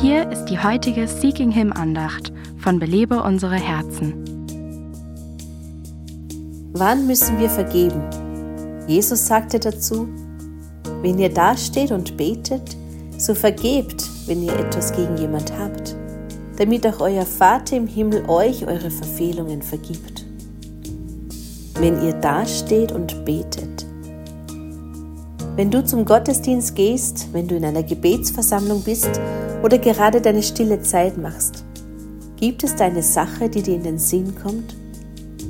Hier ist die heutige Seeking Him Andacht von Belebe unsere Herzen. Wann müssen wir vergeben? Jesus sagte dazu, wenn ihr dasteht und betet, so vergebt, wenn ihr etwas gegen jemand habt, damit auch euer Vater im Himmel euch eure Verfehlungen vergibt. Wenn ihr dasteht und betet. Wenn du zum Gottesdienst gehst, wenn du in einer Gebetsversammlung bist oder gerade deine stille Zeit machst, gibt es da eine Sache, die dir in den Sinn kommt?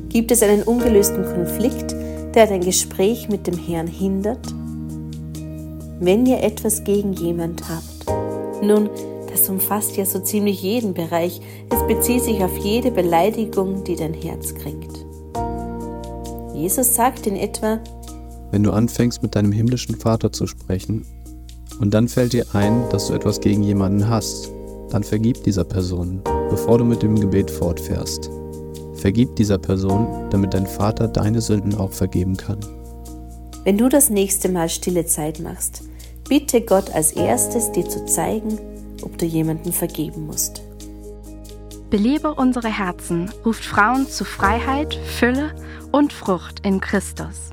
Gibt es einen ungelösten Konflikt, der dein Gespräch mit dem Herrn hindert? Wenn ihr etwas gegen jemand habt, nun, das umfasst ja so ziemlich jeden Bereich, es bezieht sich auf jede Beleidigung, die dein Herz kränkt. Jesus sagt in etwa, wenn du anfängst mit deinem himmlischen Vater zu sprechen und dann fällt dir ein, dass du etwas gegen jemanden hast, dann vergib dieser Person, bevor du mit dem Gebet fortfährst. Vergib dieser Person, damit dein Vater deine Sünden auch vergeben kann. Wenn du das nächste Mal stille Zeit machst, bitte Gott als erstes dir zu zeigen, ob du jemanden vergeben musst. Belebe unsere Herzen ruft Frauen zu Freiheit, Fülle und Frucht in Christus.